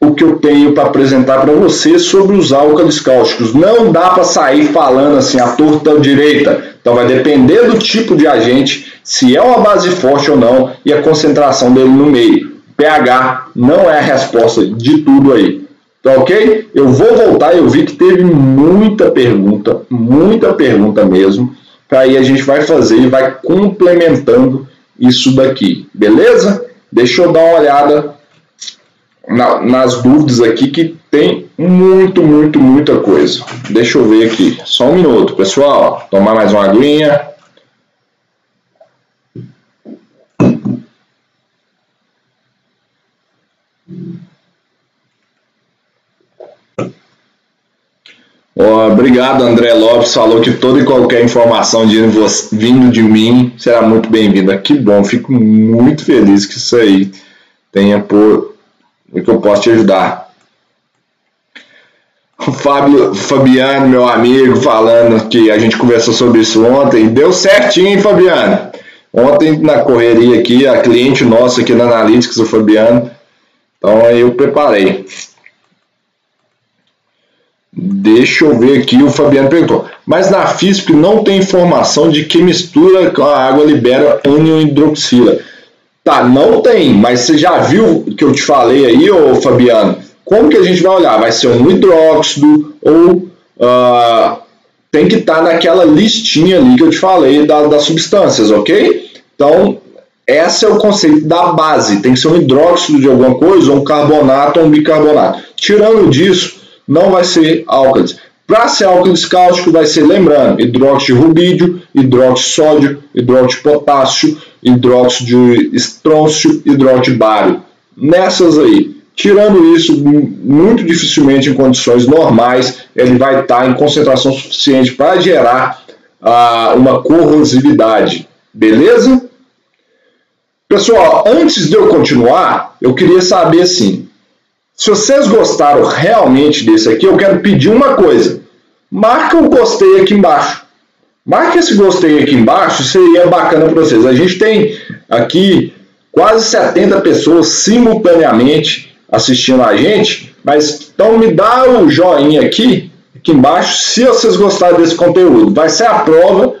o que eu tenho para apresentar para vocês sobre os álcalis cáusticos. Não dá para sair falando assim a torta direita. Então vai depender do tipo de agente, se é uma base forte ou não e a concentração dele no meio pH não é a resposta de tudo aí. Tá ok? Eu vou voltar, eu vi que teve muita pergunta, muita pergunta mesmo. Aí a gente vai fazer e vai complementando isso daqui, beleza? Deixa eu dar uma olhada na, nas dúvidas aqui que tem muito, muito, muita coisa. Deixa eu ver aqui, só um minuto, pessoal. Tomar mais uma aguinha. Obrigado, André Lopes. Falou que toda e qualquer informação de vindo de mim será muito bem-vinda. Que bom, fico muito feliz que isso aí tenha por que eu posso te ajudar. O Fábio Fabiano, meu amigo, falando que a gente conversou sobre isso ontem. Deu certinho, hein, Fabiano? Ontem na correria aqui, a cliente nossa aqui na Analytics, o Fabiano. Então aí eu preparei. Deixa eu ver aqui, o Fabiano perguntou. Mas na FISP não tem informação de que mistura com a água libera ânion hidroxila. Tá, não tem, mas você já viu que eu te falei aí, ô Fabiano? Como que a gente vai olhar? Vai ser um hidróxido ou uh, tem que estar tá naquela listinha ali que eu te falei da, das substâncias, ok? Então, esse é o conceito da base. Tem que ser um hidróxido de alguma coisa, ou um carbonato ou um bicarbonato. Tirando disso, não vai ser álcalis. Para ser álcalis cáustico, vai ser, lembrando, hidróxido de rubídio, hidróxido de sódio, hidróxido de potássio, hidróxido de estrôncio, hidróxido de bário. Nessas aí. Tirando isso, muito dificilmente em condições normais, ele vai estar em concentração suficiente para gerar ah, uma corrosividade. Beleza? Pessoal, antes de eu continuar, eu queria saber assim, se vocês gostaram realmente desse aqui, eu quero pedir uma coisa. Marca o gostei aqui embaixo. Marca esse gostei aqui embaixo, seria bacana para vocês. A gente tem aqui quase 70 pessoas simultaneamente assistindo a gente, mas então me dá o joinha aqui, aqui embaixo, se vocês gostaram desse conteúdo. Vai ser a prova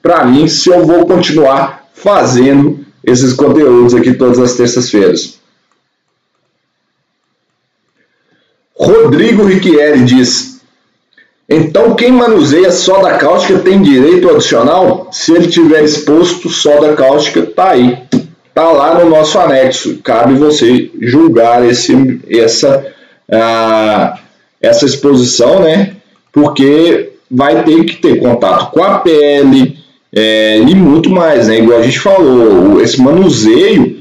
para mim se eu vou continuar fazendo esses conteúdos aqui todas as terças-feiras. Rodrigo Riquieri diz: Então quem manuseia soda cáustica tem direito adicional? Se ele tiver exposto soda cáustica, tá aí. Tá lá no nosso anexo. Cabe você julgar esse, essa, uh, essa exposição, né? Porque vai ter que ter contato com a pele é, e muito mais, né? Igual a gente falou, esse manuseio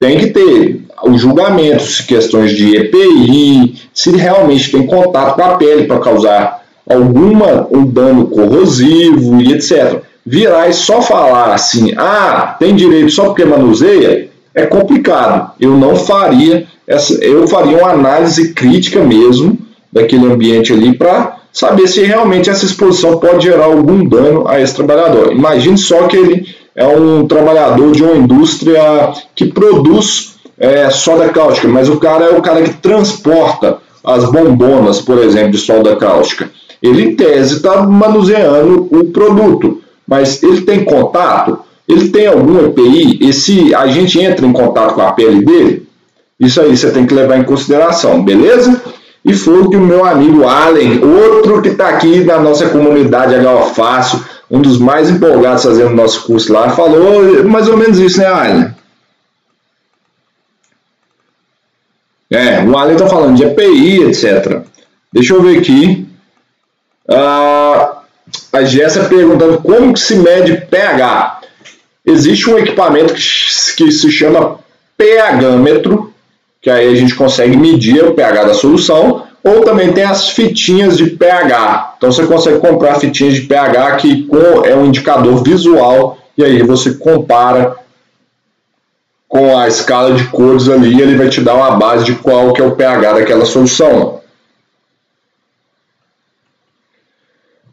tem que ter os julgamentos, questões de EPI, se realmente tem contato com a pele para causar alguma um dano corrosivo e etc. Virar e só falar assim, ah, tem direito só porque manuseia, é complicado. Eu não faria essa, eu faria uma análise crítica mesmo daquele ambiente ali para saber se realmente essa exposição pode gerar algum dano a esse trabalhador. Imagine só que ele é um trabalhador de uma indústria que produz é, soda cáustica, mas o cara é o cara que transporta as bombonas, por exemplo, de soda cáustica. Ele, em tese, está manuseando o produto, mas ele tem contato? Ele tem algum EPI? E se a gente entra em contato com a pele dele? Isso aí você tem que levar em consideração, beleza? E foi o que o meu amigo Allen, outro que está aqui na nossa comunidade Fácil, um dos mais empolgados fazendo nosso curso lá, falou mais ou menos isso, né, Aline? É, o Aline está falando de EPI, etc. Deixa eu ver aqui. Ah, a Jéssica perguntando como que se mede pH. Existe um equipamento que, que se chama pHmetro, que aí a gente consegue medir o pH da solução, ou também tem as fitinhas de pH. Então você consegue comprar fitinhas de pH que é um indicador visual e aí você compara com a escala de cores ali, ele vai te dar uma base de qual que é o pH daquela solução.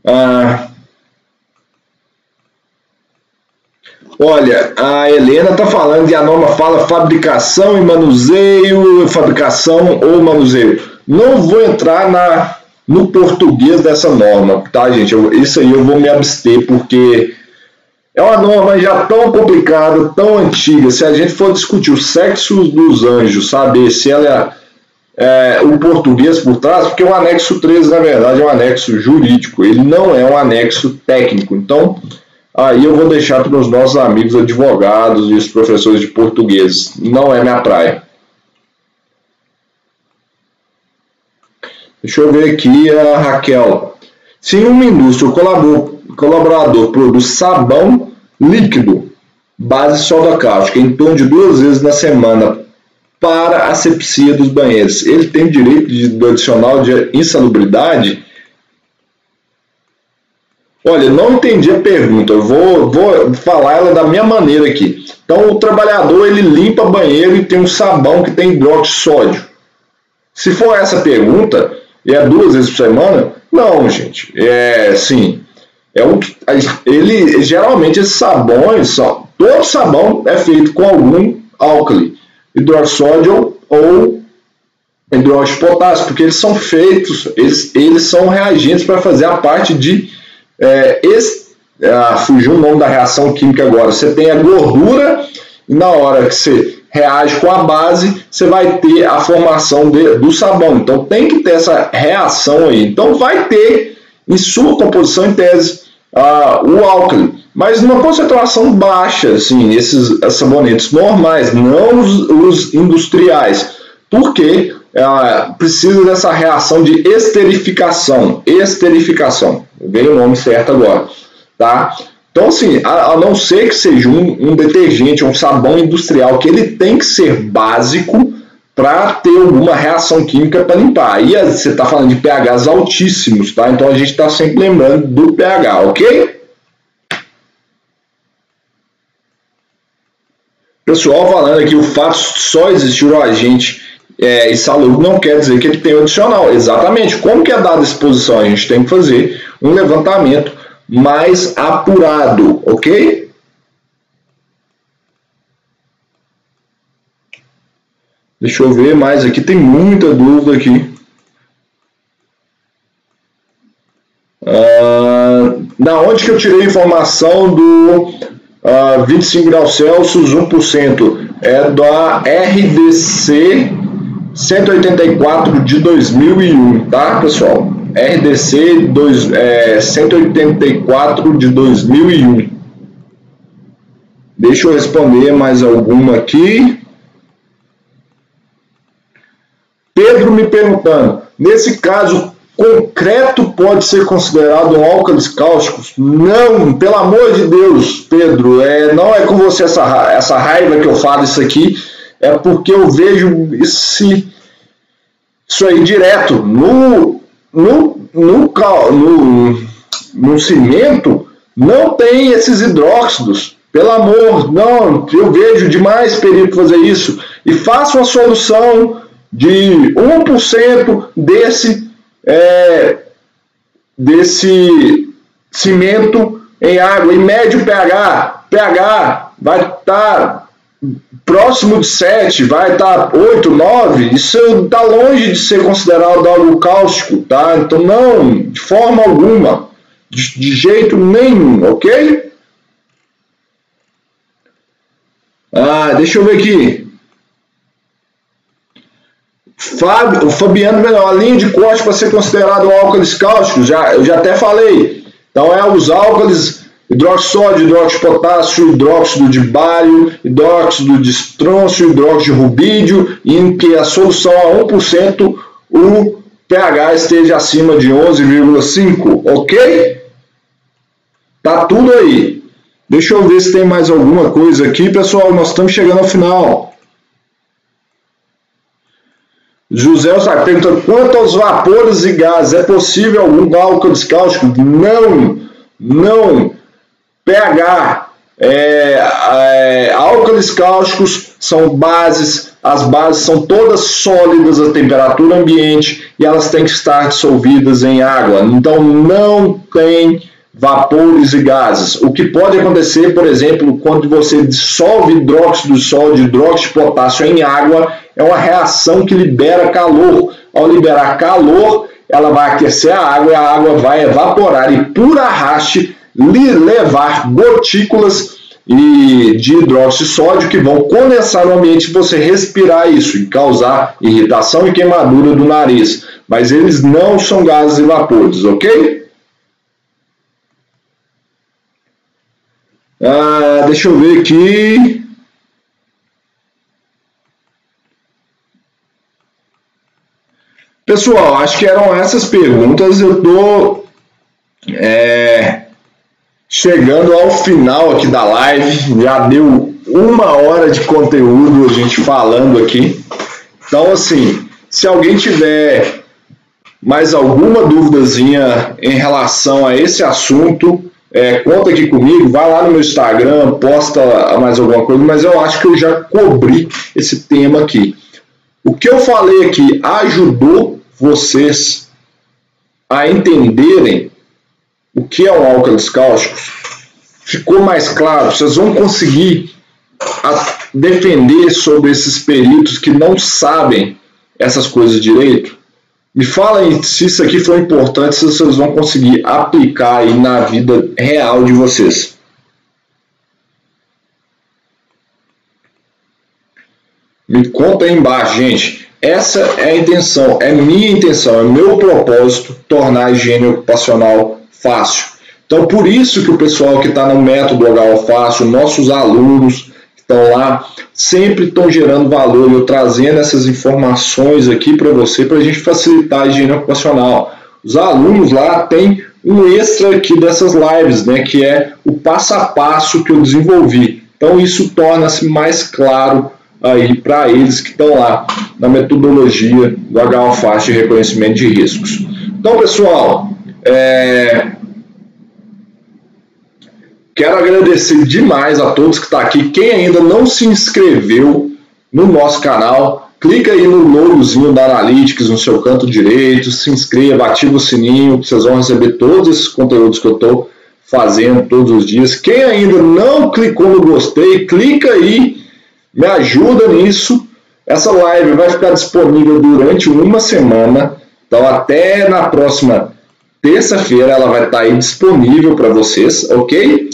Ah, Olha, a Helena está falando e a norma fala fabricação e manuseio, fabricação ou manuseio. Não vou entrar na, no português dessa norma, tá, gente? Eu, isso aí eu vou me abster porque é uma norma já tão complicada, tão antiga. Se a gente for discutir o sexo dos anjos, saber se ela é, é o português por trás, porque o anexo 13, na verdade, é um anexo jurídico, ele não é um anexo técnico. Então, Aí eu vou deixar para os nossos amigos advogados e os professores de português. Não é minha praia. Deixa eu ver aqui a Raquel. Se uma indústria o colaborador produz sabão líquido, base soda cáustica, em torno de duas vezes na semana para a asepsia dos banheiros, ele tem direito de, adicional de insalubridade? Olha, não entendi a pergunta. Eu vou, vou falar ela da minha maneira aqui. Então, o trabalhador ele limpa banheiro e tem um sabão que tem hidróxido de sódio. Se for essa pergunta, e é duas vezes por semana? Não, gente. É sim. É um, ele geralmente esses sabões são todo sabão é feito com algum álcali, hidróxido de sódio ou hidróxido de potássio, porque eles são feitos, eles, eles são reagentes para fazer a parte de é, esse, ah, fugiu o nome da reação química agora. Você tem a gordura e na hora que você reage com a base, você vai ter a formação de, do sabão. Então tem que ter essa reação aí. Então vai ter em sua composição em tese ah, o álcali, mas numa concentração baixa, assim, esses sabonetes normais, não os, os industriais. Por quê? ela precisa dessa reação de esterificação. Esterificação. Veio o nome certo agora. Tá? Então, assim, a, a não ser que seja um, um, detergente, um sabão industrial, que ele tem que ser básico para ter alguma reação química para limpar. Aí você está falando de pHs altíssimos, tá? Então a gente está sempre lembrando do pH, ok? Pessoal falando aqui, o fato só existir o agente é, insalubre não quer dizer que ele tem o adicional. Exatamente. Como que é dada a exposição? A gente tem que fazer um levantamento mais apurado, ok? Deixa eu ver mais aqui, tem muita dúvida aqui. Uh, da onde que eu tirei a informação do uh, 25 graus Celsius 1%? É da RDC 184 de 2001, tá, pessoal? RDC dois, é, 184 de 2001. Deixa eu responder mais alguma aqui. Pedro me perguntando: nesse caso, concreto pode ser considerado um álcalis cáusticos? Não, pelo amor de Deus, Pedro, é, não é com você essa, essa raiva que eu falo isso aqui é porque eu vejo esse, isso aí direto. No, no, no, no, no cimento não tem esses hidróxidos. Pelo amor, não, eu vejo demais perigo fazer isso. E faça uma solução de 1% desse, é, desse cimento em água, em médio pH. pH vai estar tá próximo de 7, vai estar tá 8, 9, isso está longe de ser considerado algo cáustico, tá? Então não, de forma alguma, de, de jeito nenhum, ok? Ah, deixa eu ver aqui. Fábio, o Fabiano, a linha de corte para ser considerado um álcalis cáusticos, já, eu já até falei. Então é os álcalis hidróxido de hidróxido de potássio, hidróxido de bário, hidróxido de estrôncio, hidróxido de rubídio, em que a solução a 1% o pH esteja acima de 11,5, ok? Tá tudo aí. Deixa eu ver se tem mais alguma coisa aqui, pessoal. Nós estamos chegando ao final. José está perguntando quanto aos vapores e gases, é possível algum álcool cáusticos? Não, não. pH, é, é, álcalis cáusticos são bases, as bases são todas sólidas a temperatura ambiente e elas têm que estar dissolvidas em água. Então não tem vapores e gases. O que pode acontecer, por exemplo, quando você dissolve hidróxido de sódio, hidróxido de potássio em água, é uma reação que libera calor. Ao liberar calor, ela vai aquecer a água e a água vai evaporar e por arraste levar gotículas de hidróxido de sódio que vão condensar no ambiente e você respirar isso e causar irritação e queimadura do nariz. Mas eles não são gases e vapores, ok? Ah, deixa eu ver aqui. Pessoal, acho que eram essas perguntas. Eu estou é, chegando ao final aqui da live. Já deu uma hora de conteúdo a gente falando aqui. Então, assim, se alguém tiver mais alguma duvidazinha em relação a esse assunto, é, conta aqui comigo, vai lá no meu Instagram, posta mais alguma coisa, mas eu acho que eu já cobri esse tema aqui. O que eu falei aqui ajudou vocês a entenderem o que é um álcalis cáusticos? Ficou mais claro? Vocês vão conseguir defender sobre esses peritos que não sabem essas coisas direito? Me falem se isso aqui foi importante, se vocês vão conseguir aplicar aí na vida real de vocês. Me conta aí embaixo, gente. Essa é a intenção, é minha intenção, é meu propósito tornar a higiene ocupacional fácil. Então, por isso que o pessoal que está no método HO Fácil, nossos alunos que estão lá, sempre estão gerando valor. Eu trazendo essas informações aqui para você, para a gente facilitar a higiene ocupacional. Os alunos lá têm um extra aqui dessas lives, né, que é o passo a passo que eu desenvolvi. Então, isso torna-se mais claro aí para eles que estão lá na metodologia do HOFAST de reconhecimento de riscos. Então, pessoal, é... quero agradecer demais a todos que estão tá aqui. Quem ainda não se inscreveu no nosso canal, clica aí no logozinho da Analytics no seu canto direito, se inscreva, ativa o sininho, vocês vão receber todos esses conteúdos que eu estou fazendo todos os dias. Quem ainda não clicou no gostei, clica aí me ajuda nisso. Essa live vai ficar disponível durante uma semana. Então, até na próxima terça-feira ela vai estar aí disponível para vocês, ok?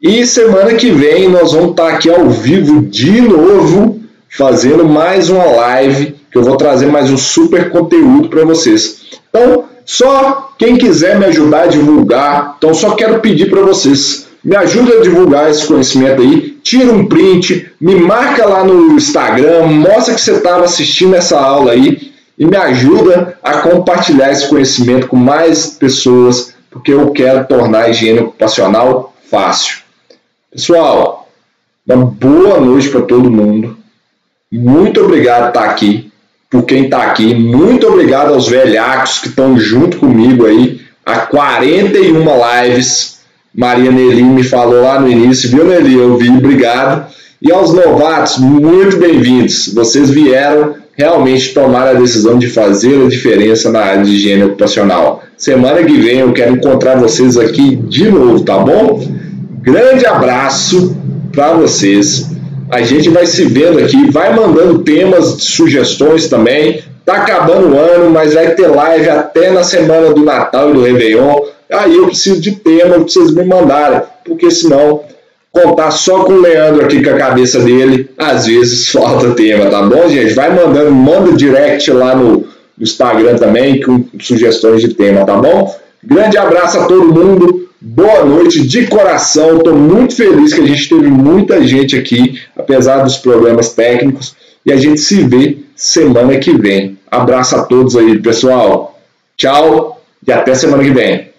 E semana que vem nós vamos estar aqui ao vivo de novo, fazendo mais uma live, que eu vou trazer mais um super conteúdo para vocês. Então, só quem quiser me ajudar a divulgar, então só quero pedir para vocês, me ajuda a divulgar esse conhecimento aí, tira um print, me marca lá no Instagram, mostra que você estava assistindo essa aula aí e me ajuda a compartilhar esse conhecimento com mais pessoas, porque eu quero tornar a higiene ocupacional fácil. Pessoal, uma boa noite para todo mundo. Muito obrigado por estar aqui, por quem está aqui. Muito obrigado aos velhacos que estão junto comigo aí há 41 lives Maria Nelly me falou lá no início, viu, Nelly? Eu vi, obrigado. E aos novatos, muito bem-vindos. Vocês vieram realmente tomar a decisão de fazer a diferença na área de higiene ocupacional. Semana que vem eu quero encontrar vocês aqui de novo, tá bom? Grande abraço para vocês. A gente vai se vendo aqui, vai mandando temas, sugestões também. Tá acabando o ano, mas vai ter live até na semana do Natal e do Réveillon. Aí eu preciso de tema que vocês me mandarem, porque senão contar só com o Leandro aqui com a cabeça dele, às vezes falta tema, tá bom, gente? Vai mandando, manda direct lá no, no Instagram também com sugestões de tema, tá bom? Grande abraço a todo mundo, boa noite de coração. Estou muito feliz que a gente teve muita gente aqui, apesar dos problemas técnicos. E a gente se vê semana que vem. Abraço a todos aí, pessoal. Tchau e até semana que vem.